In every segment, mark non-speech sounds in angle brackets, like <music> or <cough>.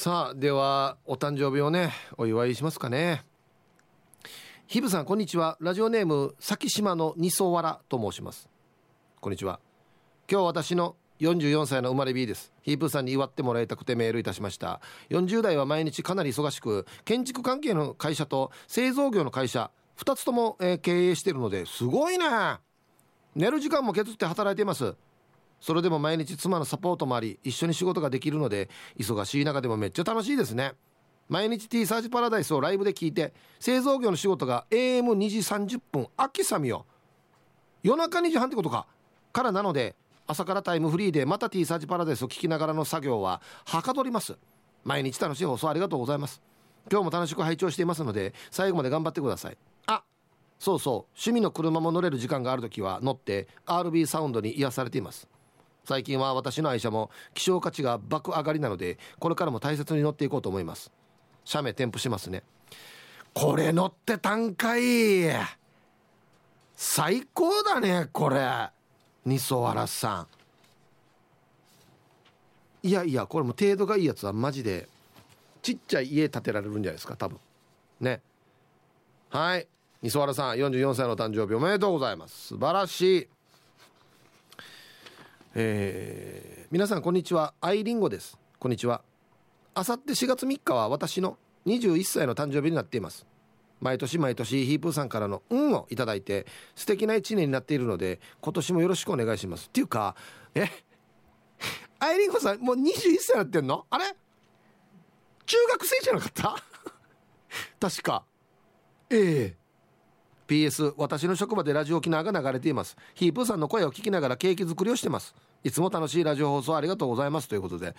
さあではお誕生日をねお祝いしますかね。ひぶさんこんにちは。ラジオネーム先島の二層わらと申します。こんにちは。今日私の44歳の生まれ B です。ヒープーさんに祝ってもらいたくてメールいたしました。40代は毎日かなり忙しく建築関係の会社と製造業の会社2つとも、え、経営してるのですごいね。寝る時間も削って働いています。それでも毎日妻のサポートもあり一緒に仕事ができるので忙しい中でもめっちゃ楽しいですね。毎日 T サージパラダイスをライブで聞いて製造業の仕事が AM2 時30分秋さみよ夜中2時半ってことか。からなので朝からタイムフリーでまた T サージパラダイスを聞きながらの作業ははかどります。毎日楽しい放送ありがとうございます。今日も楽しく拝聴していますので最後まで頑張ってください。あそうそう。趣味の車も乗れる時間がある時は乗って RB サウンドに癒されています。最近は私の愛車も希少価値が爆上がりなのでこれからも大切に乗っていこうと思います。写メ添付しますね。これ乗ってたんかい。最高だねこれ。二層原さん。いやいやこれも程度がいいやつはマジでちっちゃい家建てられるんじゃないですか多分。ね。はい。二層原さん44歳の誕生日おめでとうございます。素晴らしい。えー、皆さんこんにちは。アイリンゴです。こんにちは。あさって4月3日は私の21歳の誕生日になっています。毎年毎年ヒープーさんからの「運をいただいて素敵な一年になっているので今年もよろしくお願いします。っていうかえ？アイリンゴさんもう21歳になってんの？あれ？中学生じゃなかった？<laughs> 確か。ええ。PS 私の職場でラジオ沖縄が流れています。ヒープーさんの声を聞きながらケーキ作りをしてます。いつも楽しいラジオ放送ありがとうございますということで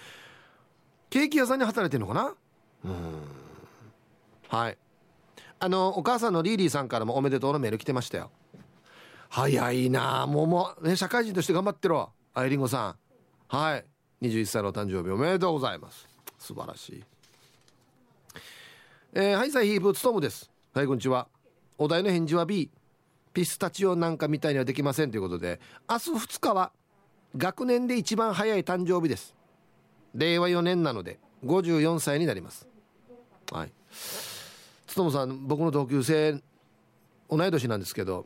ケーキ屋さんに働いてるのかな？うん。はい。あのお母さんのリーリーさんからもおめでとうのメール来てましたよ。早いな。もうもう、ね、社会人として頑張ってろアイリンゴさん。はい。21歳の誕生日おめでとうございます。素晴らしい。えー、はいさいヒープツトムです。はいこんにちは。お題の返事は B ピスタチオなんかみたいにはできませんということで明日2日は学年で一番早い誕生日です。令和4年なので54歳になります。はい。勉さん僕の同級生同い年なんですけど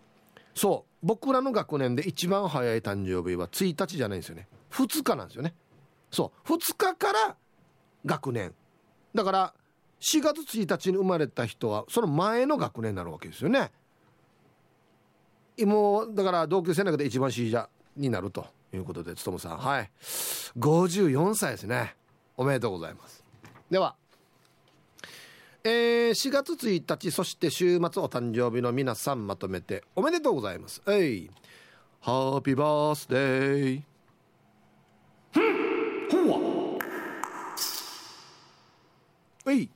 そう僕らの学年で一番早い誕生日は1日じゃないんですよね。2日なんですよね。そう2日から学年。だから4月1日に生まれた人はその前の学年になるわけですよね。もうだから同級生の中で一番 C 者になると。いうことで勉さん。はい。54歳ですね。おめでとうございます。ではえー、4月1日そして週末お誕生日の皆さんまとめておめでとうございます。えい。ハッピーバースデーほわい。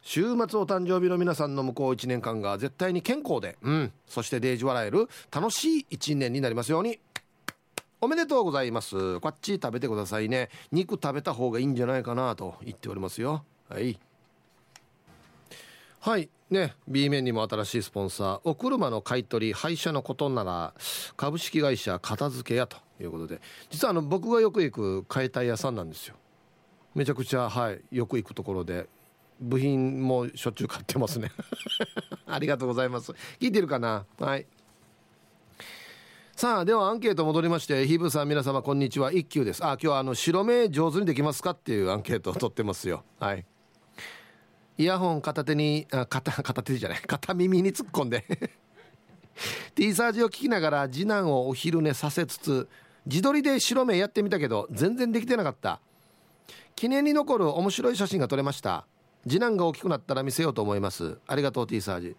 週末お誕生日の皆さんの向こう1年間が絶対に健康で、うん、そしてデージ笑える楽しい1年になりますようにおめでとうございます。こっち食べてくださいね。肉食べた方がいいんじゃないかなと言っておりますよ。はい。はい。ね B 面にも新しいスポンサーお車の買取廃車のことなら株式会社片付け屋ということで。実はあの僕がよく行く解体屋さんなんですよ。めちゃくちゃはい。よく行くところで。部品もしょっちゅう買ってますね。<laughs> ありがとうございます。聞いてるかな？はい。さあではアンケート戻りましてヒブさん皆様こんにちは。一休です。あ今日はあの白目上手にできますかっていうアンケートを取ってますよ。はい。イヤホン片手にあ片片手じゃない。片耳に突っ込んで。<laughs> T サージを聞きながら次男をお昼寝させつつ自撮りで白目やってみたけど全然できてなかった。記念に残る面白い写真が撮れました。次男が大きくなったら見せようと思います。ありがとう T サージ。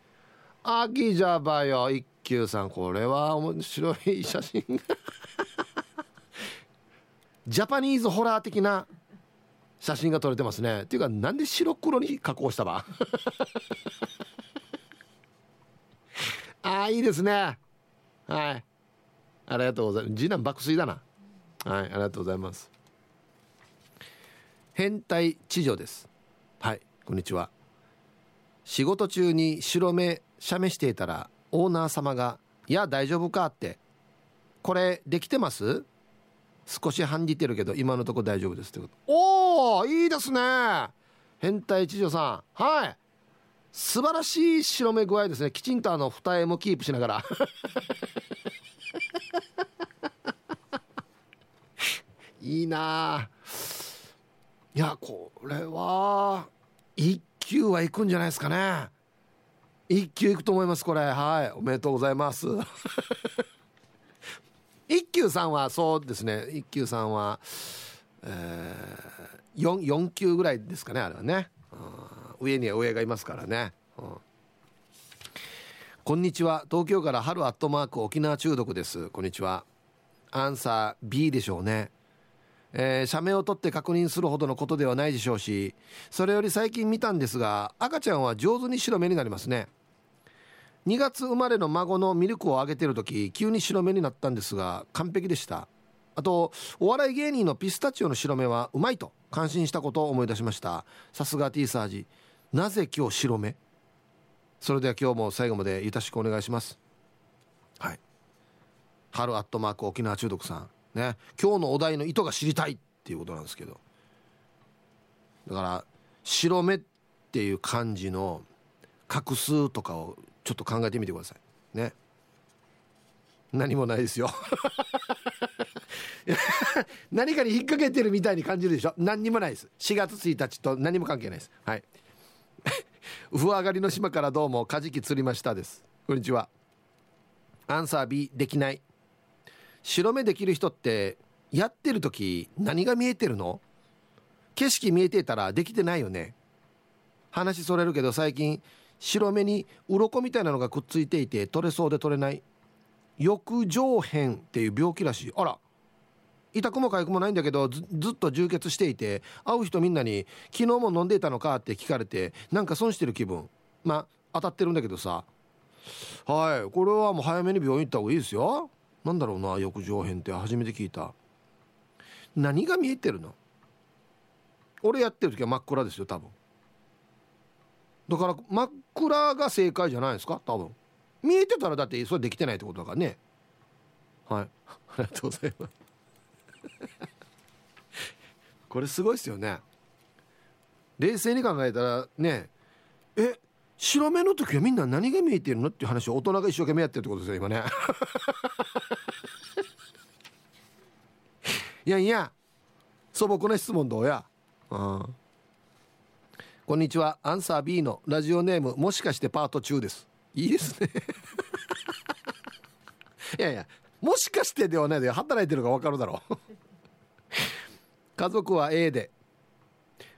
あきじゃばよ。一休さん。これは面白い写真。<laughs> ジャパニーズホラー的な写真が撮れてますね。っていうかなんで白黒に加工したば？<laughs> ああいいですね。はい。ありがとうございます。次男爆睡だな。はいありがとうございます。変態知女です。はいこんにちは。仕事中に白目写メしていたらオーナー様が「いや大丈夫か?」って「これできてます?」少し半じてるけど今のとこ大丈夫ですってことおおいいですね変態知女さんはい素晴らしい白目具合ですね。きちんとあの二重もキープしながら。<laughs> いいないやこれは一級は行くんじゃないですかね。一級行くと思いますこれ。はい。おめでとうございます。<laughs> 一級さんはそうですね。一級さんは、えー、4, 4級ぐらいですかねあれはね、うん。上には上がいますからね、うん、こんにちは。東京から春アットマーク沖縄中毒です。こんにちは。アンサー B でしょうね。えー、写メを撮って確認するほどのことではないでしょうしそれより最近見たんですが赤ちゃんは上手に白目になりますね。2月生まれの孫のミルクをあげてる時急に白目になったんですが完璧でした。あとお笑い芸人のピスタチオの白目はうまいと感心したことを思い出しました。さすが T サージ。なぜ今日白目？それでは今日も最後までよろしくお願いします。はい。春アットマーク沖縄中毒さん。ね。今日のお題の意図が知りたいっていうことなんですけど。だから白目っていう漢字の画数とかをちょっと考えてみてください。ね。何もないですよ。<laughs> 何かに引っ掛けてるみたいに感じるでしょ。何にもないです。4月1日と何も関係ないです。はい。<laughs> ウフ上がりの島からどうもカジキ釣りましたです。こんにちは。アンサー B できない。白目できる人ってやってる時何が見えてるの？景色見えてたらできてないよね。話それるけど最近白目に鱗みたいなのがくっついていて取れそうで取れない。翼状片っていう病気らしい。あら。痛くも痒くもないんだけどずっと充血していて会う人みんなに「昨日も飲んでいたのか?」って聞かれてなんか損してる気分。まあ当たってるんだけどさ。はい。これはもう早めに病院行った方がいいですよ。なんだろうな翼状片って初めて聞いた。何が見えてるの？俺やってる時は真っ暗ですよ多分。だから真っ暗が正解じゃないですか？多分。見えてたらだってそれできてないってことだからね。はい。<laughs> ありがとうございます。<laughs> これすごいですよね。冷静に考えたらねえ白目の時はみんな何が見えてるのっていう話を大人が一生懸命やってるってことですよ今ね。<laughs> いやいや素朴な質問どうや？うん。こんにちは。アンサー B のラジオネームもしかしてパート中です。いいですね。<laughs> いやいやもしかしてではないで働いてるか分かるだろう。<laughs> 家族は A で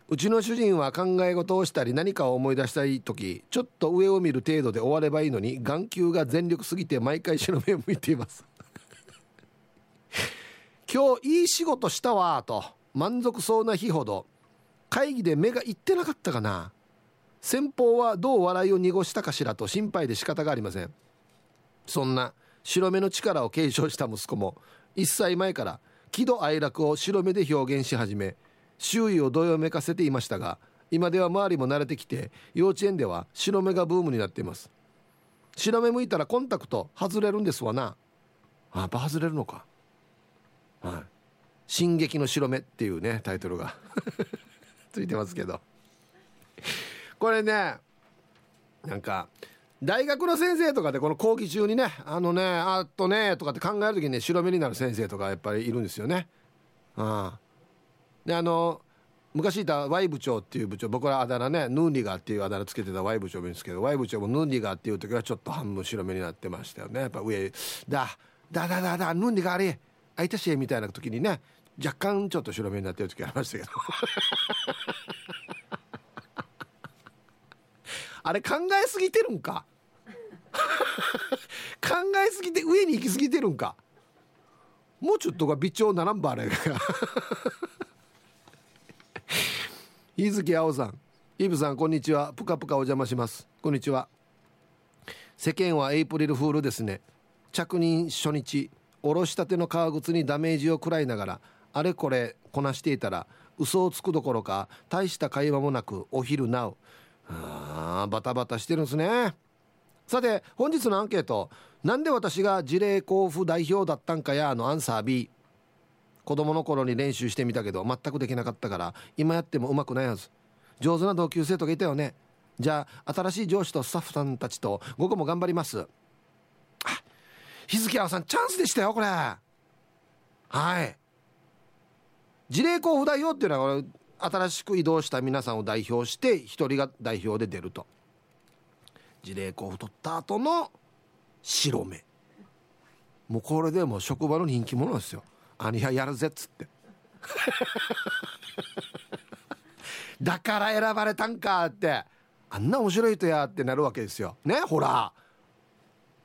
うちの主人は考え事をしたり何かを思い出したい時ちょっと上を見る程度で終わればいいのに眼球が全力すぎて毎回白目を向いています。<laughs> 今日いい仕事したわと満足そうな日ほど会議で目がいってなかったかな。先方はどう笑いを濁したかしらと心配で仕方がありません。そんな白目の力を継承した息子も1歳前から喜怒哀楽を白目で表現し始め周囲をどよめかせていましたが今では周りも慣れてきて幼稚園では白目がブームになっています。白目向いたらコンタクト外れるんですわな。あやっぱ外れるのか。はい「進撃の白目」っていうねタイトルが。ついてますけど。これねなんか大学の先生とかでこの講義中にねあのねあっとねとかって考える時にね白目になる先生とかやっぱりいるんですよね。あであの昔いた Y 部長っていう部長僕らあだ名ねヌーニガーっていうあだ名つけてた Y 部長もいるんですけど Y 部長もヌーニガーっていう時はちょっと半分白目になってましたよね。やっぱ上だだだだだヌーニガーあれあいたしみたいな時にね若干ちょっと白目になってる時ありましたけど。<laughs> あれ考えすぎてるんか？<laughs> 考えすぎて上に行きすぎてるんか？もうちょっとが微調ならんばあれが日月青さん。イブさんこんにちは。ぷかぷかお邪魔します。こんにちは。世間はエイプリルフールですね。着任初日おろしたての革靴にダメージを食らいながらあれこれこなしていたら嘘をつくどころか大した会話もなくお昼なう。あバタバタしてるんですね。さて本日のアンケート。なんで私が事例交付代表だったんかや？のアンサー B 子供の頃に練習してみたけど全くできなかったから今やってもうまくないはず。上手な同級生とかいたよね。じゃあ新しい上司とスタッフさんたちと午後も頑張ります。あ日付合わさんチャンスでしたよこれ。はい。事例交付代表っていうのは新しく移動した皆さんを代表して1人が代表で出ると。事例交付取った後の白目。もうこれでもう職場の人気者ですよ。兄はやるぜっつって。<laughs> だから選ばれたんかって。あんな面白い人やってなるわけですよ。ねほら。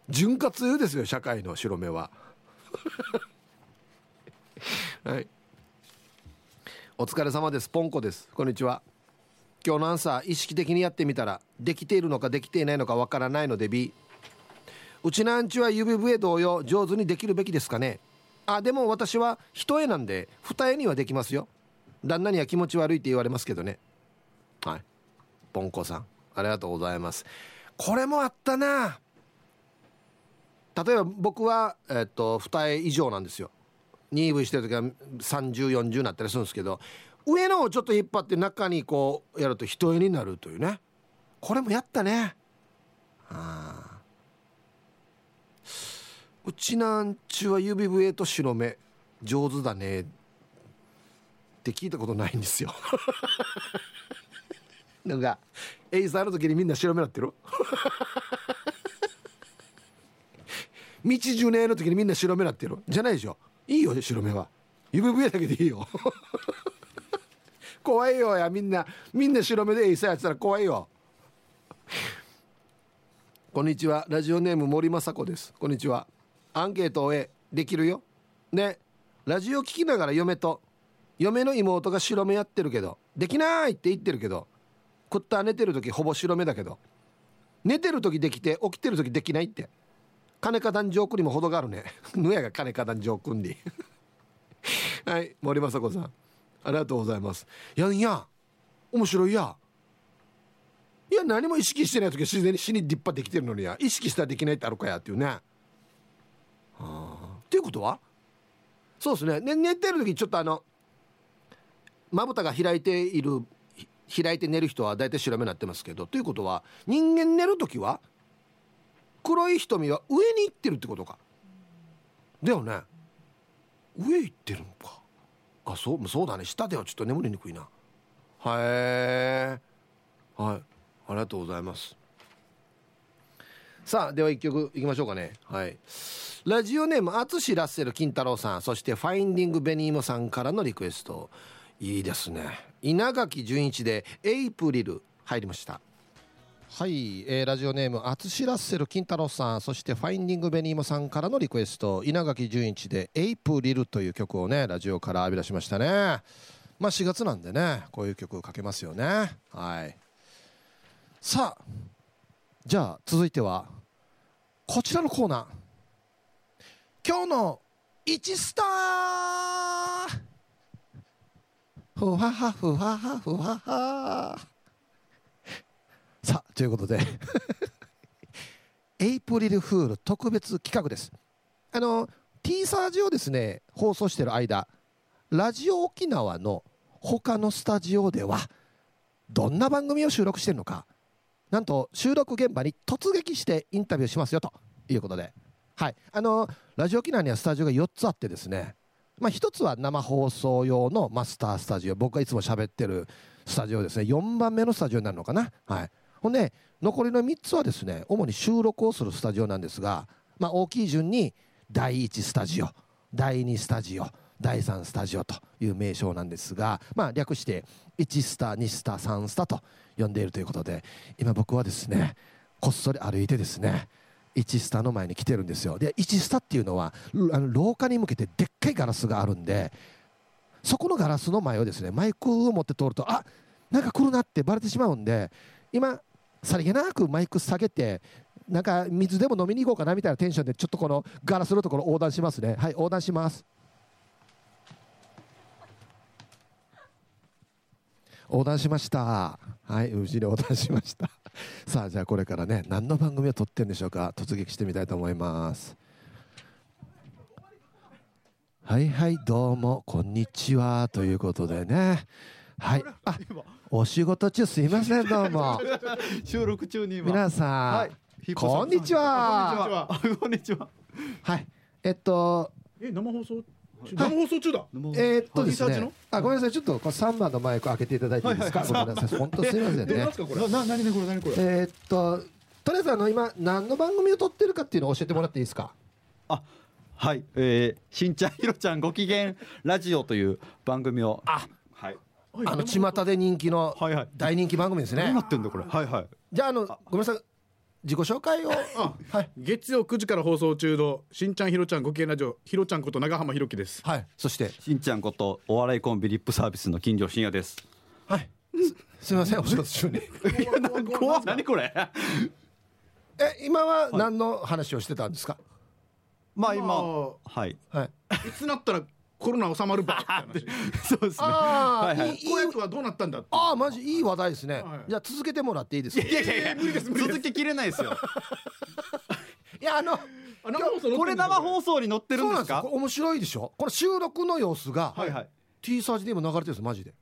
潤滑油ですよ社会の白目は。<laughs> はい。お疲れ様です。ポンコです。こんにちは。今日のアンサー意識的にやってみたらできているのかできていないのかわからないので B うちなんちは指笛同様上手にできるべきですかね。あでも私は一重なんで二重にはできますよ。旦那には気持ち悪いって言われますけどね。はい。ポンコさんありがとうございます。これもあったな。例えば僕は、えっと二重以上なんですよ。2V してる時は3040になったりするんですけど上のをちょっと引っ張って中にこうやると一重になるというね。これもやったね。あうちなんちは指笛と白目。上手だね。って聞いたことないんですよ。<laughs> なんかエイサーの時にみんな白目なってる？<laughs> 道ジュネの時にみんな白目なってる？じゃないでしょ？いいよ白目は指笛だけでいいよ。<laughs> 怖いよやみんな。みんな白目でエイサーやってたら怖いよ。こんにちは。ラジオネーム森雅子です。こんにちは。アンケートを終えできるよ。ね。ラジオ聞きながら嫁と嫁の妹が白目やってるけどできないって言ってるけど食った寝てる時ほぼ白目だけど寝てる時できて起きてる時できないって。金か団上区にも程があるね。<laughs> ぬやが金か団上区に。<laughs> はい森雅子さん。ありがとうございます。やいや面白いや。いや何も意識してない時は自然に死に立派できてるのにや。意識したらできないってあるかやっていうね。はあっていうことは？そうですね。ね寝てる時ちょっとあのまぶたが開いている開いて寝る人は大体白目になってますけど。ということは人間寝る時は黒い瞳は上に行ってるってことか。だよね。上行ってるのか。あそうそうだね。下ではちょっと眠りにくいな。はいはい。ありがとうございます。さあでは一曲いきましょうかね。はい。ラジオネーム淳ラッセル金太郎さん。そしてファインディングベニーモさんからのリクエスト。いいですね。稲垣純一でエイプリル。入りました。はい、えー、ラジオネーム淳ラッセル金太郎さんそしてファインディングベニーモさんからのリクエスト稲垣純一でエイプリルという曲をねラジオから浴び出しましたね。まあ4月なんでねこういう曲をかけますよね。はい。さあじゃあ続いてはこちらのコーナー。今日の1スター。ふわはふわはふわ。はさあということで。<laughs> エイプリルフール特別企画です。あの T サージをですね放送している間ラジオ沖縄の他のスタジオではどんな番組を収録してるのかなんと収録現場に突撃してインタビューしますよということで。はい。あのラジオ沖縄にはスタジオが4つあってですねまあ、1つは生放送用のマスタースタジオ僕がいつも喋ってるスタジオですね。4番目のスタジオになるのかな、はい、ほんで残りの3つはですね主に収録をするスタジオなんですが、まあ、大きい順に第1スタジオ第2スタジオ第3スタジオという名称なんですが、まあ、略して1スタ2スタ3スタと呼んでいるということで今僕はですねこっそり歩いてですね1スタの前に来てるんですよ。で1スタっていうのはあの廊下に向けてでっかいガラスがあるんでそこのガラスの前をですねマイクを持って通るとあなんか来るなってバレてしまうんで今さりげなくマイク下げてなんか水でも飲みに行こうかなみたいなテンションでちょっとこのガラスのところ横断しますね。はい横断します。横断しました。はい無事に横断しました。<laughs> さあじゃあこれからね何の番組を撮ってるんでしょうか。突撃してみたいと思います。はいはいどうもこんにちは。ということでね。はい。あお仕事中すいませんどうも。<laughs> 収録中に今。皆さん、はい。こんにちはこんにちは。こんにちは。はい。えっとえ生放送中？生放送中だ。えーっとですね。あごめんなさい。ちょっとこの3番のマイク開けていただいていいですか、ごめんなさい。本当すいませんね。えなんすかこれ。な何ねこれ何これ？えーっととりあえずあの今何の番組を撮ってるかっていうのを教えてもらっていいですか？あはい。えー、しんちゃんひろちゃんご機嫌ラジオという番組を。あはいあの巷で人気の大人気番組ですね。どうなってんだこれ？はいはい。じゃああのごめんなさい。自己紹介を。あはい。月曜9時から放送中のしんちゃんひろちゃんご機嫌ラジオひろちゃんこと長浜ひろきです。はい。そして。しんちゃんことお笑いコンビリップサービスの金城信也です。はい。すすみません。お仕事中に。<laughs> い何これ？え今は何の話をしてたんですか？まあ今まはい。はい。いつなったらコロナ収まるば。<laughs> って。話そうですね。ああ、はいはい。いい公約はどうなったんだってああマジ？いい話題ですね、はいじゃあ続けてもらっていいですか？いいやいやいや続けきれないですよ。<laughs> やあのこれ生放送に載ってるそんですか？うなんですよ。これ面白いでしょ？これ収録の様子が、はいはい。T サージで今流れてるんですマジで。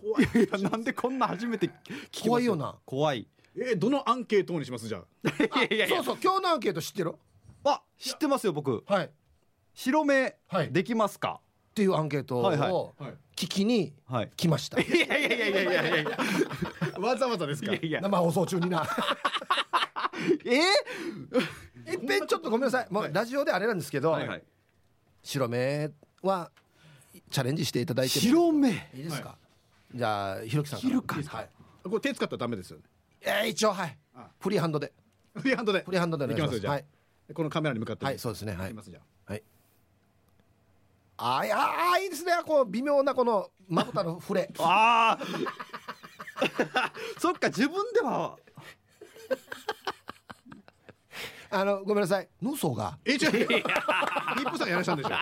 怖い。いやなんでこんな初めて聞きます怖いよな。怖い。えどのアンケートにします？じゃあ。<laughs> いやいやいや。そうそう今日のアンケート知ってる？あ知ってますよ僕。はい。っ白目はい。できますか？ていうアンケートはいはい。をはい聞きにはい。来ました、いやいやいやいやいやいや。いやわざわざですか？いやいや。生放送中にな。<laughs> え？いっぺんちょっとごめんなさい。もうラジオであれなんですけど、はいはい。白目はチャレンジしていただいても。白目。いいですか、じゃあひろきさんから。ひろか。はい。これ手使ったらダメですよね。えー、一応はい。あ。フリーハンドで。フリーハンドで。フリーハンドでお願いします。いきますよじゃあ。はい、このカメラに向かって。はい、そうですね。はい。いきますじゃはいああーいいですね。こう微妙なこのまぶたの触れ。ああ <laughs> そっか自分では。あのごめんなさい。脳層が。え違う。リップさんやらしたんでしょ。<laughs>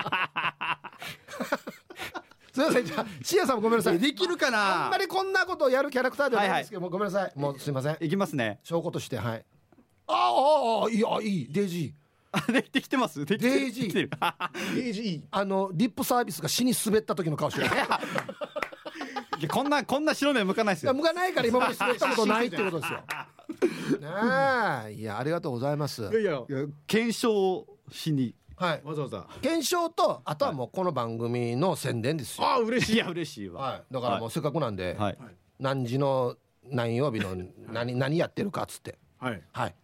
すみません。じゃあシアさんもごめんなさい。できるかあんなまりこんなことをやるキャラクターではないんですけども、ごめんなさい。もうすいません。いきますね。証拠としてはい。あーあーあーいいあいい。デイジーあできてきてます？できてデイジー。できてる？<laughs> デイジー。あのリップサービスが死に滑った時の顔してる。<laughs> いやこんなこんな白目向かないですよ。向かないから今まで <laughs> 滑ったことないってことですよ。ねえ。いやありがとうございます。いやいやいや検証しに。はい。わざわざ。検証とあとはもうこの番組の宣伝ですよ。ああ嬉しい。いや嬉しいわ。はい。だからもうせっかくなんで、はい。何時の何曜日の何何やってるかっつって。はい。はい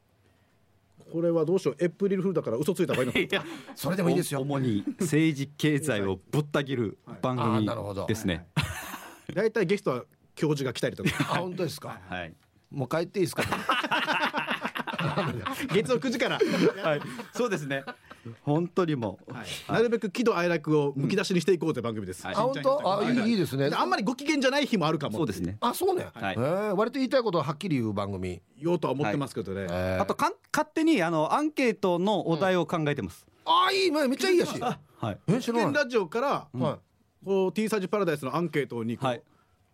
これはどうしよう。エプリルフールだから嘘ついた方がいいのかいやそれでもいいですよ。お主に政治経済をぶった切る番組なるほど。ですね大体ゲストは教授が来たりとか。<laughs> あ本当ですか？はい。もう帰っていいですか？<laughs> 月曜9時から、はい。そうですね本当にもうなるべく喜怒哀楽をむき出しにしていこうという番組です、はい。あ本当？あいいいい。ですね。あんまりご機嫌じゃない日もあるかもそうですね。あそうね、はい。えー。割と言いたいことをはっきり言う番組、言おうとは思ってますけどね、えー。あとかん勝手にあのアンケートのお題を考えてます。あいい。めめっちゃいいやし。<laughs> はい。え知らラジオから、はこう T サージパラダイスのアンケートにこう、はい。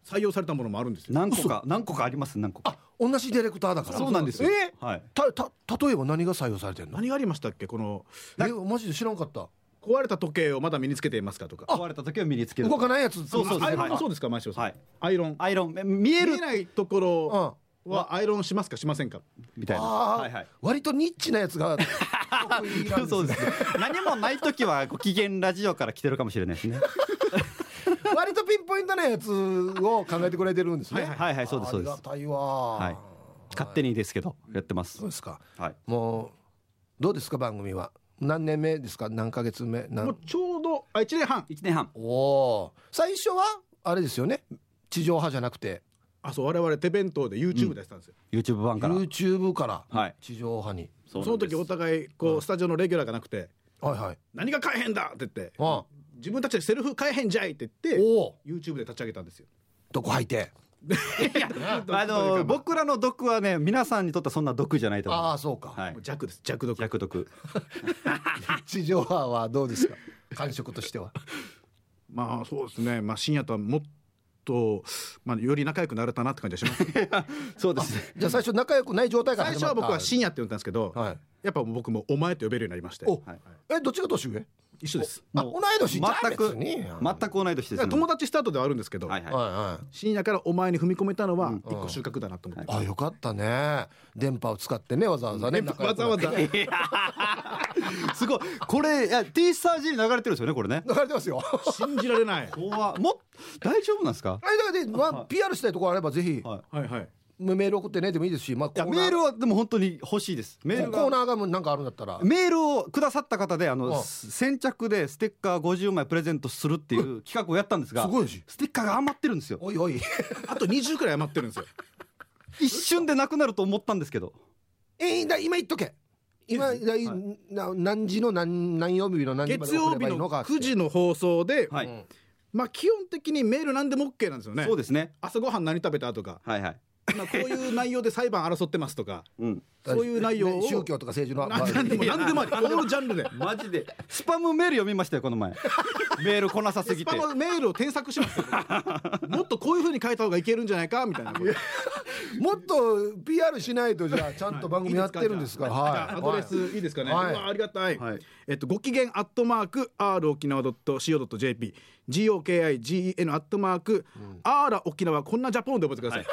採用されたものもあるんですよ。何個か何個かあります何個か。あ同じディレクターだから。そうなんですよ。え？はい。たた例えば何が採用されてんの？何がありましたっけ？このえマジで知らんかった。壊れた時計をまだ身につけていますかとか。壊れた時は身につける。動かないやつそうそうアイロンはいもそうですか前城さん、はい。アイロン。アイロン。え見える？見えないとこうん。ろはアイロンしますかしませんか？みたいな。はいはい。割とニッチなやつが <laughs> そうですね。何もない時はご機嫌ラジオから来てるかもしれないですね割とピンポイントなやつを考えてくれてるんですね。はいはい。そうですそうです。ありがたいわ、はい。勝手にですけどやってます。そうですか。はいもうどうですか番組は？何年目ですか？何ヶ月目？も何うちょうどあ1年半。1年半。おおー。最初はあれですよね？地上波じゃなくて。あそう我々手弁当で YouTube でやってたんですよ、YouTube 版から。YouTube から？はい。地上波に、そその時お互いこうスタジオのレギュラーがなくて。はいはい。何が買えへんだって言って。あ自分たちでセルフ買えへんじゃいって言っておお YouTube で立ち上げたんですよ。どこ入ってあの僕らの毒はね皆さんにとってはそんな毒じゃないと思う。ああそうか、はい。弱です。弱毒。弱毒。地上波はどうですか？感触としては。まあそうですね。まあ深夜とはもっと、まあ、より仲良くなれたなって感じがします。<laughs> そうですね。じゃあ最初仲良くない状態から始まった。最初は僕は深夜って呼んだんですけど、はい。やっぱ僕もお前って呼べるようになりまして。お、はい。えどっちが年上？一緒です。あ同い年全く全く同い年ですね。友達スタートではあるんですけど、はいはい。はいはい。深夜からお前に踏み込めたのは一個収穫だなと思って、あよかったね。電波を使ってねわざわざねわざわざ。<laughs> すごい。これいや T サージに流れてるんですよねこれね。流れてますよ。信じられない。怖も大丈夫なんですか？あれだからで、まあ、PR したいところあればぜひ。はい。はいはいメール送ってねでもいいですし、まあ、いやメールはでも本当に欲しいです。メールがコーナーがもうなんかあるんだったら。メールをくださった方であうん。の先着でステッカー50枚プレゼントするっていう企画をやったんですがすごいしステッカーが余ってるんですよ。おいおい。あと20くらい余ってるんですよ。一瞬でなくなると思ったんですけど。えー、だ今言っとけ。今だいな何時の何何曜日の何時まで送れ月曜日のばいいのかって。9時の放送で、はい、うんまあ基本的にメール何でも OK なんですよね。そうですね。朝ごはん何食べたとか、はいはいまあ、こういう内容で裁判争ってますとか。そういう内容をね宗教とか政治のな何でも何でもあり。オールジャンルで。マジで。スパムメール読みましたよこの前。<laughs> メール来なさすぎスパてムメールを添削しますよ。<laughs> もっとこういう風に書いた方がいけるんじゃないかみたいな。<laughs> もっと PR しないとじゃあちゃんと番組やってるんですか？らじゃあはい。アドレスいいですかね、はい。ありがたい、はい。えっとご機嫌アットマーク r 沖縄 .co.jp GOKIGEN アットマーク、あーら沖縄。こんなジャポンで覚えてください、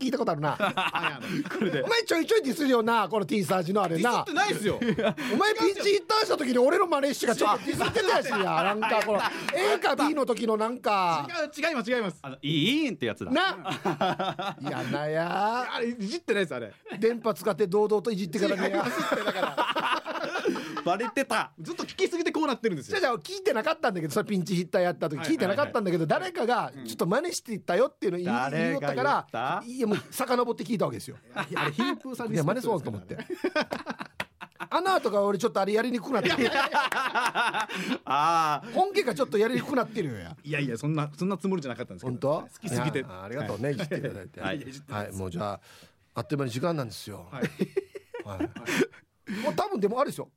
聞いたことあるな。はい。あのお前ちょいちょいディスるよなこの T サージのあれな。ディスってないですよ。<laughs> お前ピンチヒッターした時に俺の真似してがちょっとディスってたやしや <laughs> なんかこの A か B の時のなんか。違う違います違います。あのいいんってやつだ。な。<laughs> や。なやあれいじってないですあれ。電波使って堂々といじってからね。やバレてた。ずっと聞きすぎてこうなってるんですよ。じゃあじゃあ聞いてなかったんだけどそれピンチヒッターやった時はい聞いてなかったんだけど誰かがちょっと真似していったよっていうのを言いよった？からいやもう遡って聞いたわけですよ。<laughs> あれヒンプーさんいや真似そうと思って。あの後が俺ちょっとあれやりにくくなってる。<laughs> ああ本家がちょっとやりにくくなってるよ。やいやいやそんなそんなつもりじゃなかったんですけど。本当？好きすぎて。ありがとうねい。じっていただいて。ははいい、もうじゃああっという間に時間なんですよ。はい。はい。<laughs> もう多分でもあれですよ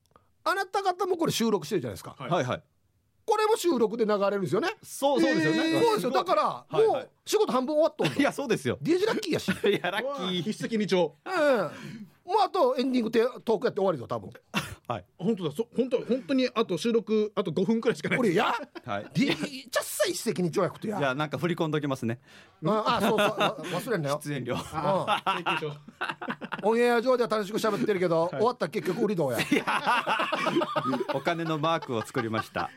あなた方もこれ収録してるじゃないですか。はい。はいはい。これも収録で流れるんですよね。そうそうですよね、そうですよ。だからもう仕事半分終わっといやそうですよ。デージラッキーやし。いやラッキー。筆跡二丁ええもうあとエンディングでトークやって終わりぞ多分はい。本当だ。そ本当本当にあと収録あと5分くらいしかない俺やはい。ディちゃっさ一石に跳躍とや。じゃあなんか振り込んどきますね。ああそうそうわ忘れんなよ。出演料。ああ請求書。<laughs> オンエア上では楽しく喋ってるけど、終わったら結局売りどうや。<laughs> お金のマークを作りました。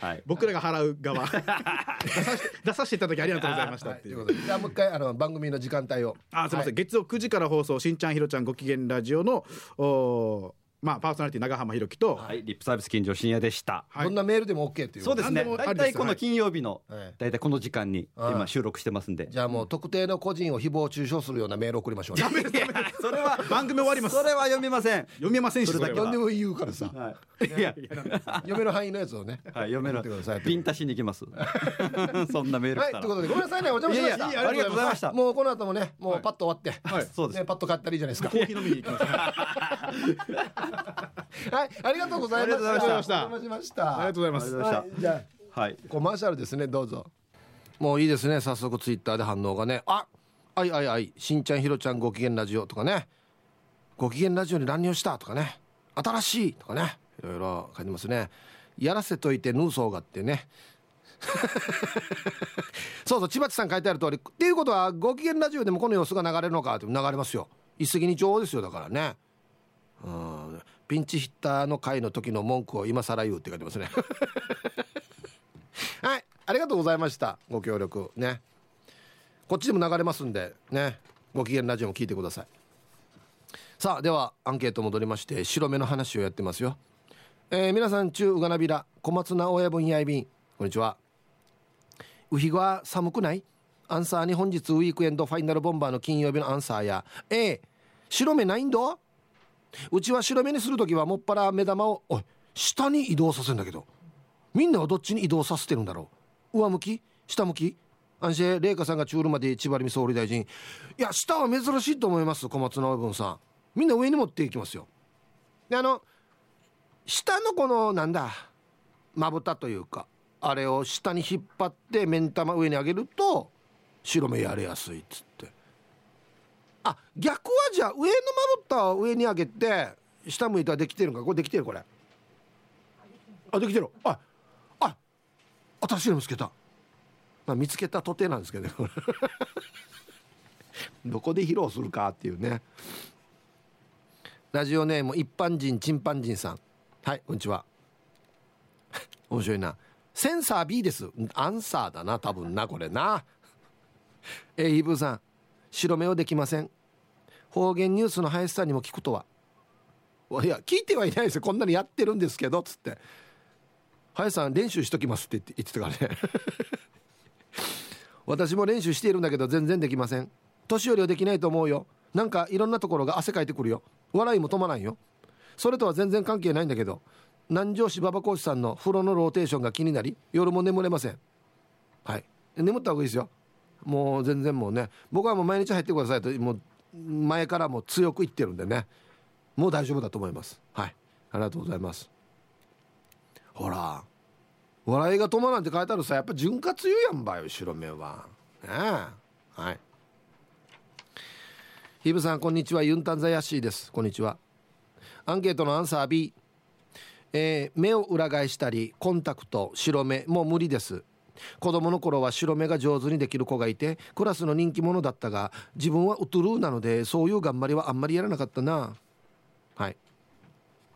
はい。僕らが払う側。出させ出させていただきありがとうございましたっていう。とい。うことでじゃあもう一回あの番組の時間帯を。あすみません、はい。月曜9時から放送しんちゃんひろちゃんご機嫌ラジオのおーまあパーソナリティ長浜ひろきと、はいリップサービス近所深夜でした。はい。どんなメールでも OK っていう。そうですね。大体この金曜日のはい。大体この時間にはい。今収録してますんで。じゃあもう特定の個人を誹謗中傷するようなメール送りましょう。ねそれは <laughs> 番組終わります。それは読みません。読めませんしそれは。何でも言うからさ。はい。いや読める範囲のやつをね。はい読める。送ってください。ピンタしに行きます。<laughs> そんなメールはいということでごめんなさいね。お邪魔しました。いやいやありがとうございました。もうこの後もねもうパッと終わって。はいそうです。ねパッと買ったらいいじゃないですか。コーヒー飲みに行きます <laughs> はいありがとうございました。ありがとうございました。お邪魔しました。ありがとうございます。ありがとうございました。はいじゃあはい。コマーシャルですねどうぞ。もういいですね。早速ツイッターで反応がね。ああいあいあい。しんちゃんひろちゃんご機嫌ラジオとかね。ご機嫌ラジオに乱入したとかね。新しいとかね。いろいろ書いてますね。やらせといてヌーソーがってね。<laughs> そうそう千葉地さん書いてある通り。っていうことはご機嫌ラジオでもこの様子が流れるのかって流れますよ。一石二鳥ですよだからね。うんピンチヒッターの回の時の文句を今更言うって書いてますね。<laughs> はいありがとうございました。ご協力ね。こっちでも流れますんでね。ご機嫌ラジオも聞いてください。さあではアンケート戻りまして白目の話をやってますよ。えー皆さん中うがなびら小松菜親分やいびん。こんにちは。ウヒは寒くない？アンサーに本日ウィークエンドファイナルボンバーの金曜日のアンサーや。A 白目ないんだうちは白目にする時はもっぱら目玉をおい下に移動させるんだけど。みんなはどっちに移動させてるんだろう。上向き？下向き？安心麗華さんが中るまで千葉美総理大臣。いや下は珍しいと思います小松直文さん。みんな上に持っていきますよ。であの下のこのなんだまぶたというかあれを下に引っ張って目ん玉上に上げると白目やれやすいっつって。あ逆はじゃあ上のまぶたを上に上げて下向いたらできてるんか？これできてるこれ。あできてる。ああ新しいの見つけた、まあ、見つけたとてなんですけどね。<laughs> どこで披露するかっていうね。ラジオネーム一般人チンパンジンさん。はいこんにちは。<laughs> 面白いな。センサー B です。アンサーだな多分なこれな。えー、イブさん。白目をできません。方言ニュースの林さんにも聞くとは。いや聞いてはいないですよ。こんなにやってるんですけどっつって。林さん練習しときますって言ってたからね。<laughs> 私も練習しているんだけど全然できません。年寄りはできないと思うよ。なんかいろんなところが汗かいてくるよ。笑いも止まらんよ。それとは全然関係ないんだけど南城市馬場講師さんの風呂のローテーションが気になり夜も眠れません。はい。眠った方がいいですよ。もう全然もうね。僕はもう毎日入ってくださいともう前からも強く言ってるんでね。もう大丈夫だと思います。はい。ありがとうございます。ほら笑いが止まらんって書いてあるさ。やっぱ潤滑油やんばよ白目は。ねえ。はい。ヒブさんこんにちは。ユンタンザヤシーです。こんにちは。アンケートのアンサー B えー、目を裏返したりコンタクト白目もう無理です。子供の頃は白目が上手にできる子がいてクラスの人気者だったが自分はウトゥルーなのでそういう頑張りはあんまりやらなかったな。はい。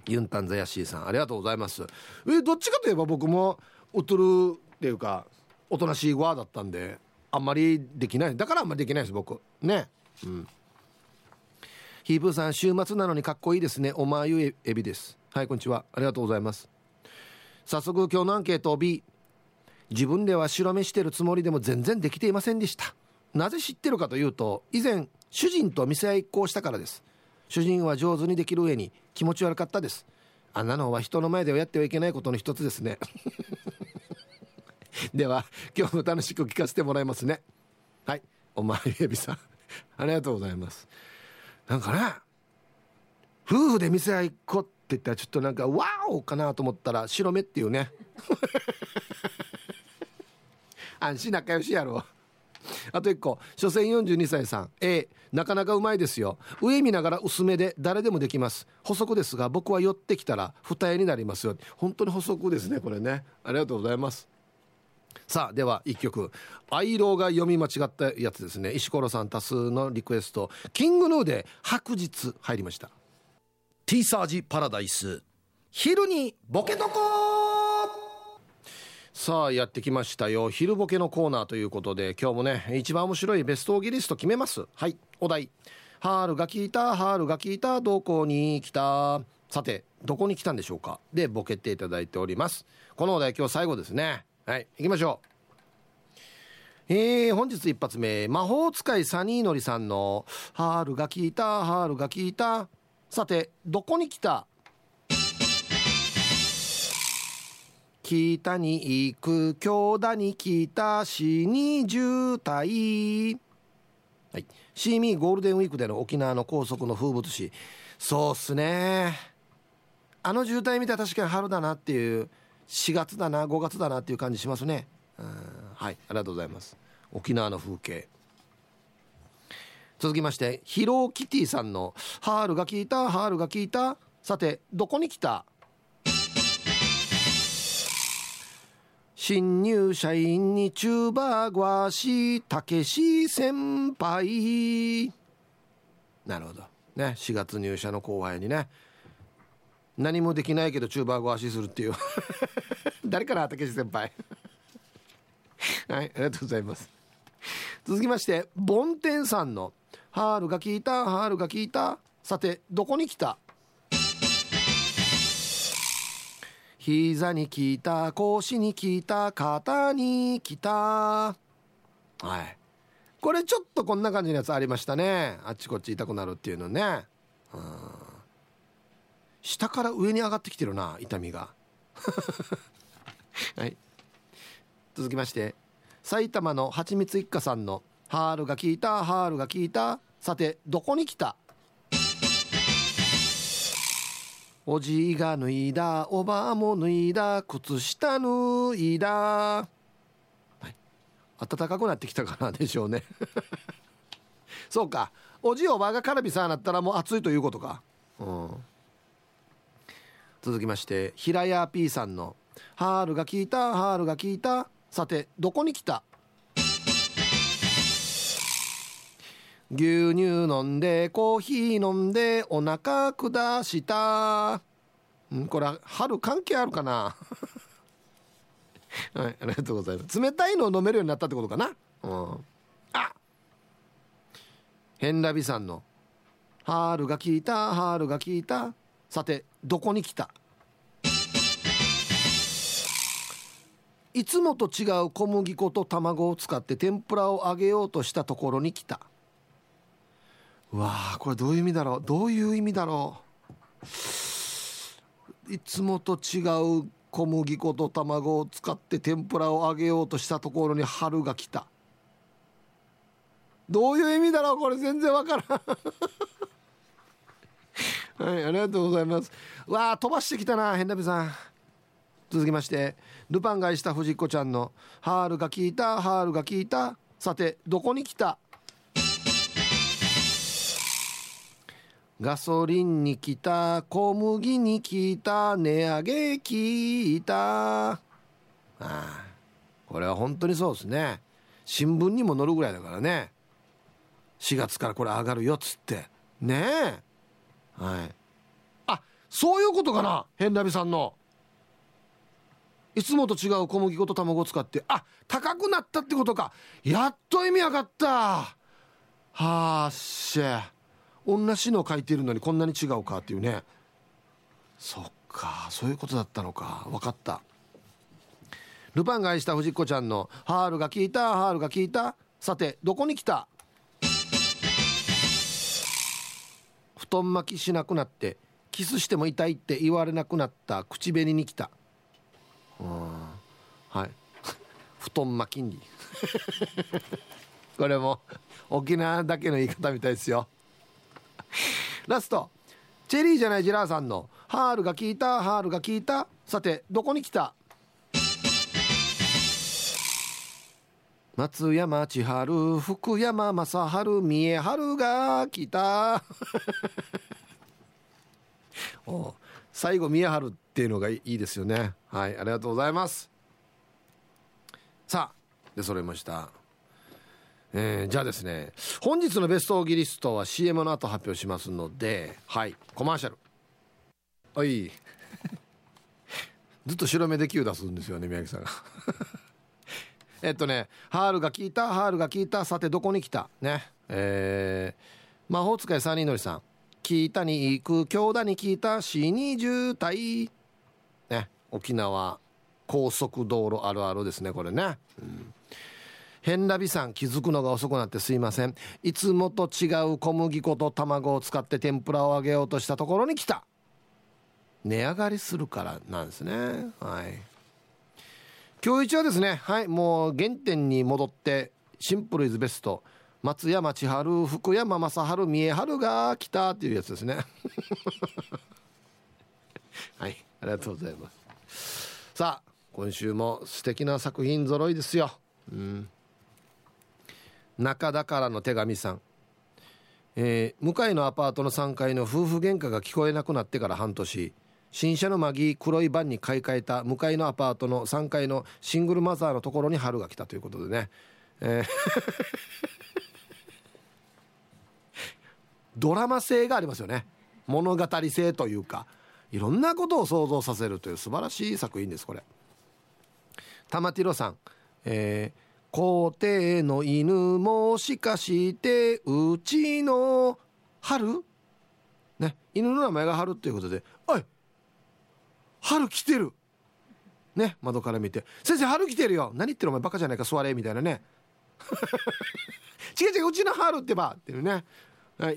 ユンタンザヤシーさんありがとうございます。えどっちかといえば僕もウトゥルーっていうかおとなしいわだったんであんまりできない。だからあんまりできないです僕。ね。うん。ヒープーさん週末なのにかっこいいですね。おまゆエビです。はいこんにちは。ありがとうございます。早速今日のアンケート B 自分では白目してるつもりでも全然できていませんでした。なぜ知ってるかというと以前主人と店合いっこをしたからです。主人は上手にできる上に気持ち悪かったです。あんなのは人の前ではやってはいけないことの一つですね。<laughs> では今日も楽しく聞かせてもらいますね。はいお前エビさん。ありがとうございます。なんかね夫婦で店合いっこって言ったらちょっとなんかワオかなと思ったら白目っていうね。安心仲良しやろ。<laughs> あと1個。所詮42歳さん。A なかなかうまいですよ。上見ながら薄めで誰でもできます。補足ですが僕は寄ってきたら二重になりますよ。本当に補足ですねこれね。ありがとうございます。さあでは1曲。アイローが読み間違ったやつですね。石ころさん多数のリクエスト。キングヌーで白日入りました。ティーサージパラダイス。昼にボケとこさあやってきましたよ。昼ボケのコーナーということで今日もね一番面白いベストオギリスト決めます。はいお題。ハールが聞いたハールが聞いたどこに来た？さてどこに来たんでしょうか？でボケていただいております。このお題今日最後ですね。はい行きましょう。えー、本日一発目。魔法使いサニーのりさんの「ハールが聞いたハールが聞いた」さてどこに来た？北に行く京田に来た死に渋滞。はい。シーミーゴールデンウィークでの沖縄の高速の風物詩。そうっすね。あの渋滞見たら確かに春だなっていう4月だな5月だなっていう感じしますね。はい。ありがとうございます。沖縄の風景。続きましてヒローキティさんの「ハールが聞いたハールが聞いた」さてどこに来た新入社員にチューバーゴアシたけし先輩。なるほど。ね4月入社の後輩にね。何もできないけどチューバーゴアシするっていう。<laughs> 誰からたけし先輩？はいありがとうございます。続きましてボンテンさんの「ハールが聞いたハールが聞いた」さてどこに来た？膝に来た腰に来た肩に来た。はい。これちょっとこんな感じのやつありましたね。あっちこっち痛くなるっていうのね。うん。下から上に上がってきてるな痛みが。<laughs> はい。続きまして埼玉のはちみつ一家さんの「ハールが効いたハールが効いた」さてどこに来たおじいが脱いだおばあも脱いだ靴下脱いだ、はい、暖かくなってきたからでしょうね。<laughs> そうか。おじいおばあがカラビさんなったらもう暑いということか。うん。続きまして平屋 P さんの「ハールが効いたハールが効いた。さてどこに来た?」牛乳飲んでコーヒー飲んでお腹下した。んこれ春関係あるかな？<laughs> はいありがとうございます。冷たいのを飲めるようになったってことかな？うん。あヘンラビさんの「ハールが効いたハールが効いた。さてどこに来た?」いつもと違う小麦粉と卵を使って天ぷらを揚げようとしたところに来た。わーこれどういう意味だろう？どういう意味だろう？いつもと違う小麦粉と卵を使って天ぷらを揚げようとしたところに春が来た。どういう意味だろう？これ全然わからん。<laughs> はいありがとうございます。うわー飛ばしてきたな変なべさん。続きましてルパン買いした藤子ちゃんの「ハールが効いたハールが効いた。さてどこに来た?」ガソリンに来た小麦に来た値上げ来た。ああこれは本当にそうですね。新聞にも載るぐらいだからね。4月からこれ上がるよっつって。ねえ。はい。あそういうことかな変なびさんの。いつもと違う小麦粉と卵を使ってあ高くなったってことか。やっと意味わかった。はあっしゃ。同じの書いてるのにこんなに違うかっていうね。そっかそういうことだったのか。分かった。ルパンが愛した藤子ちゃんの「ハールが効いたハールが効いた。さてどこに来た?」布団巻きしなくなってキスしても痛いって言われなくなった。口紅に来た。はい。布団巻きに。<laughs> これも沖縄だけの言い方みたいですよ。<laughs> ラスト。チェリーじゃないジラーさんの「ハールが効いたハールが効いた。さてどこに来た?」松山千春福山雅治三重春が来た。<laughs> お最後三重春っていうのがいいですよね。はいありがとうございます。さあで揃いました。えー、じゃあですね本日のベストオギリストは CM の後発表しますのではいコマーシャル。はい。<laughs> ずっと白目で Q 出すんですよね宮城さんが。<laughs> えっとねハールが効いたハールが効いたさてどこに来た？ね。えー、魔法使い3人のりさん。聞いたに行く京田に聞いた死に渋滞。ね。沖縄高速道路あるあるですねこれね、うん。変ラビさん気づくのが遅くなってすいません。いつもと違う小麦粉と卵を使って天ぷらを揚げようとしたところに来た。値上がりするからなんですね。はい。今日一はですねはいもう原点に戻ってシンプルイズベスト松山千春福山雅治三重春が来たっていうやつですね。<laughs> はいありがとうございます。さあ今週も素敵な作品揃いですよ。うん。中田からの手紙さん、えー、向かいのアパートの3階の夫婦喧嘩が聞こえなくなってから半年。新車のマギー黒いバンに買い替えた。向かいのアパートの3階のシングルマザーのところに春が来たということでね、えー <laughs> ドラマ性がありますよね。物語性というか。いろんなことを想像させるという素晴らしい作品ですこれ。玉ティロさん、えー皇帝の犬もしかしてうちの春？ね犬の名前が春ということで「おい春来てる!」ね窓から見て「先生春来てるよ。何言ってるお前バカじゃないか座れ」みたいなね。違う違ううちの春ってばっていうね、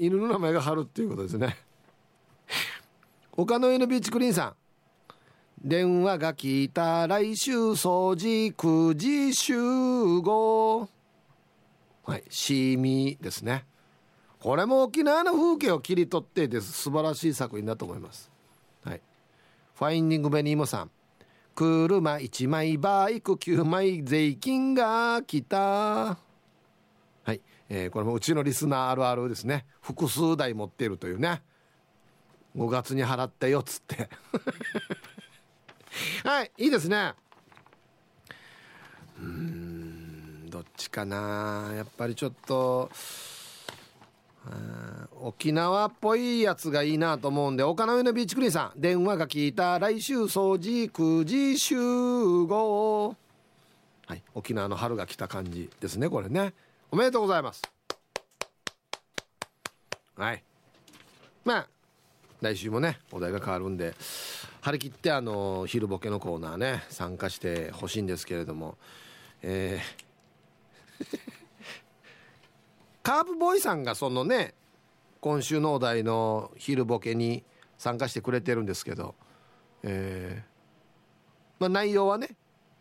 犬の名前が春っていうことですね。岡の湯のビーチクリーンさん。電話が来た来週掃除9時集合。はいシーミーですね。これも沖縄の風景を切り取ってです。素晴らしい作品だと思います。はい。ファインディングベニーモさん。車1枚バイク9枚税金が来た。はい、えー、これもうちのリスナーあるあるですね。複数台持っているというね。5月に払ったよっつって。<laughs> はいいいですね。うんどっちかな。やっぱりちょっと沖縄っぽいやつがいいなと思うんで岡の上のビーチクリーンさん電話が聞いた来週掃除9時集合。はい沖縄の春が来た感じですねこれね。おめでとうございます。はい。まあ来週もねお題が変わるんで。張り切ってあの昼ボケのコーナーね参加してほしいんですけれども。えーカープボーイさんがそのね今週のお題の昼ボケに参加してくれてるんですけど、えーまあ、内容はね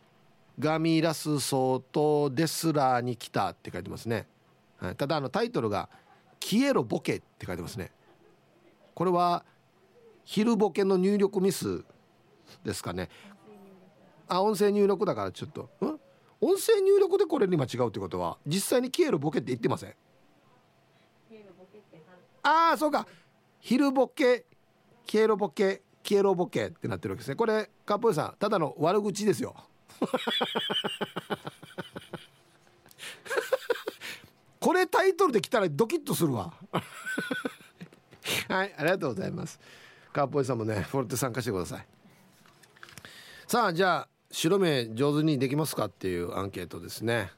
「ガミラス相当デスラーに来た」って書いてますね、はい、ただあのタイトルが「消えろボケ」って書いてますね。これは昼ボケの入力ミスですかね。あ音声入力だからちょっと。ん？音声入力でこれに間違うってことは実際に消えろボケって言ってません？ああそうか。昼ボケ消えろボケ消えろボケってなってるわけですね。これカッポイさんただの悪口ですよ。<laughs> これタイトルで来たらドキッとするわ。はいありがとうございますカッポイさんもねフォルテ参加してください。さあじゃあ白目上手にできますかっていうアンケートですね。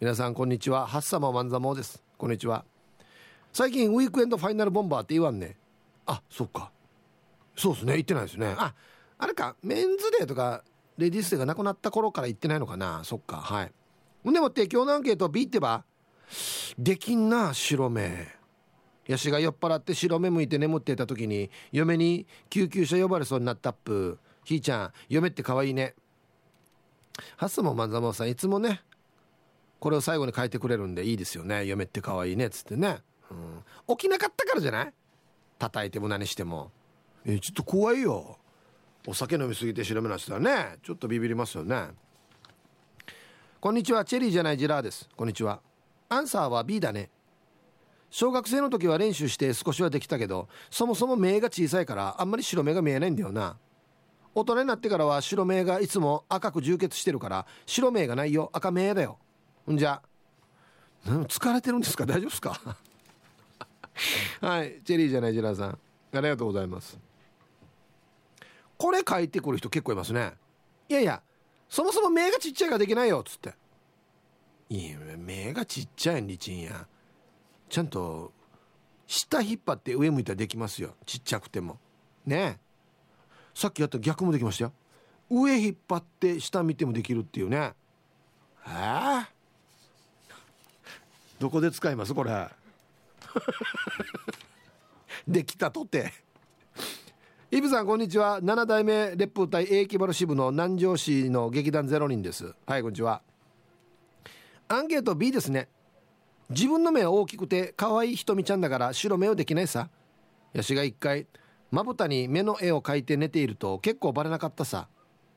皆さんこんにちは。ハッサママンザモです。こんにちは。最近ウィークエンドファイナルボンバーって言わんね。あそっか。そうですね。言ってないですね。ああれか。メンズデーとかレディースデーがなくなった頃から言ってないのかな。そっか。はい。でもって今日のアンケート B ってばできんな白目。ヤシが酔っ払って白目向いて眠っていた時に嫁に救急車呼ばれそうになったっぷ。ひーちゃん嫁って可愛いね。ハッサも万座もさんいつもねこれを最後に書いてくれるんでいいですよね。嫁って可愛いねっつってね、うん、起きなかったからじゃない？叩いても何しても。えちょっと怖いよ。お酒飲みすぎて白目なしたらね。ちょっとビビりますよね。こんにちはチェリーじゃないジラーです。こんにちは。アンサーは B だね。小学生の時は練習して少しはできたけどそもそも目が小さいからあんまり白目が見えないんだよな。大人になってからは白目がいつも赤く充血してるから白目がないよ。赤目だよ。んじゃ。疲れてるんですか？大丈夫ですか？<laughs> はい。チェリーじゃないジェラーさん。ありがとうございます。これ書いてくる人結構いますね。いやいやそもそも目がちっちゃいからできないよっつって。いや目がちっちゃいんリチンや。ちゃんと下引っ張って上向いたらできますよ。ちっちゃくても。ねさっきやった逆もできましたよ。上引っ張って下見てもできるっていうね。えー、どこで使いますこれ？<laughs> できたとて。イブさんこんにちは。7代目烈風隊英気原支部の南城市の劇団ゼロ人です。はいこんにちは。アンケート B ですね自分の目は大きくて可愛いひとみちゃんだから白目はできないさ。ヤシが一回まぶたに目の絵を描いて寝ていると結構バレなかったさ。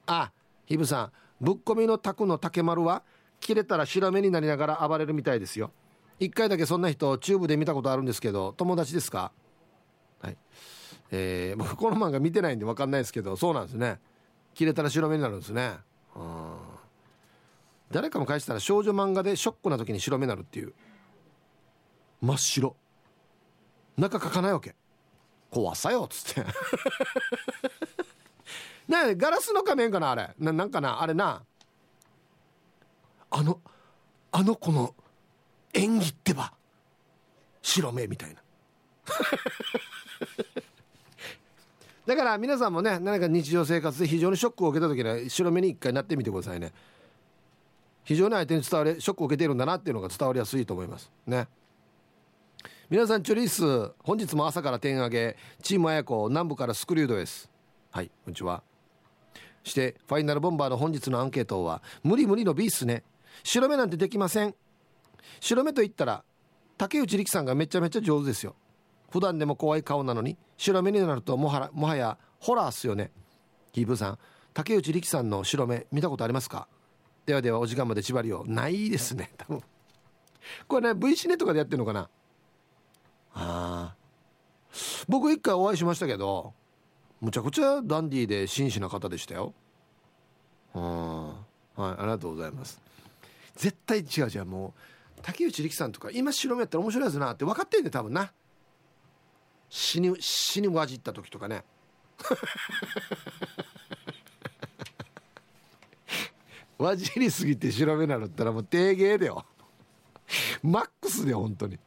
あヒブさんぶっ込みのタクの竹丸は切れたら白目になりながら暴れるみたいですよ。一回だけそんな人チューブで見たことあるんですけど友達ですか？はい。えー、僕この漫画見てないんで分かんないですけどそうなんですね。切れたら白目になるんですね。うん誰かも返したら少女漫画でショックな時に白目になるっていう。真っ白。中描かないわけ。怖さよっつって。<laughs> ねガラスの仮面かなあれ。ななんかなあれな。あのあの子の演技ってば。白目みたいな。<laughs> だから皆さんもね何か日常生活で非常にショックを受けた時には白目に一回なってみてくださいね。非常に相手に伝わりショックを受けているんだなっていうのが伝わりやすいと思います。ね。皆さんチョリース本日も朝から点上げチーム綾子南部からスクリュードです。はいこんにちは。してファイナルボンバーの本日のアンケートは無理無理の B っすね。白目なんてできません。白目と言ったら竹内力さんがめちゃめちゃ上手ですよ。普段でも怖い顔なのに白目になるともはもはやホラーっすよね。キープさん竹内力さんの白目見たことありますか？ではではお時間まで縛りを。ないですね多分。これね V シネとかでやってるのかな？あ僕一回お会いしましたけどむちゃくちゃダンディーで真摯な方でしたよ。うん。はいありがとうございます。絶対違う違うもう竹内力さんとか今白目やったら面白いやつなって分かってんね多分な。死に死にわじった時とかね。<laughs> わじりすぎて白目なのったらもう低芸だよ。マックスで本当に。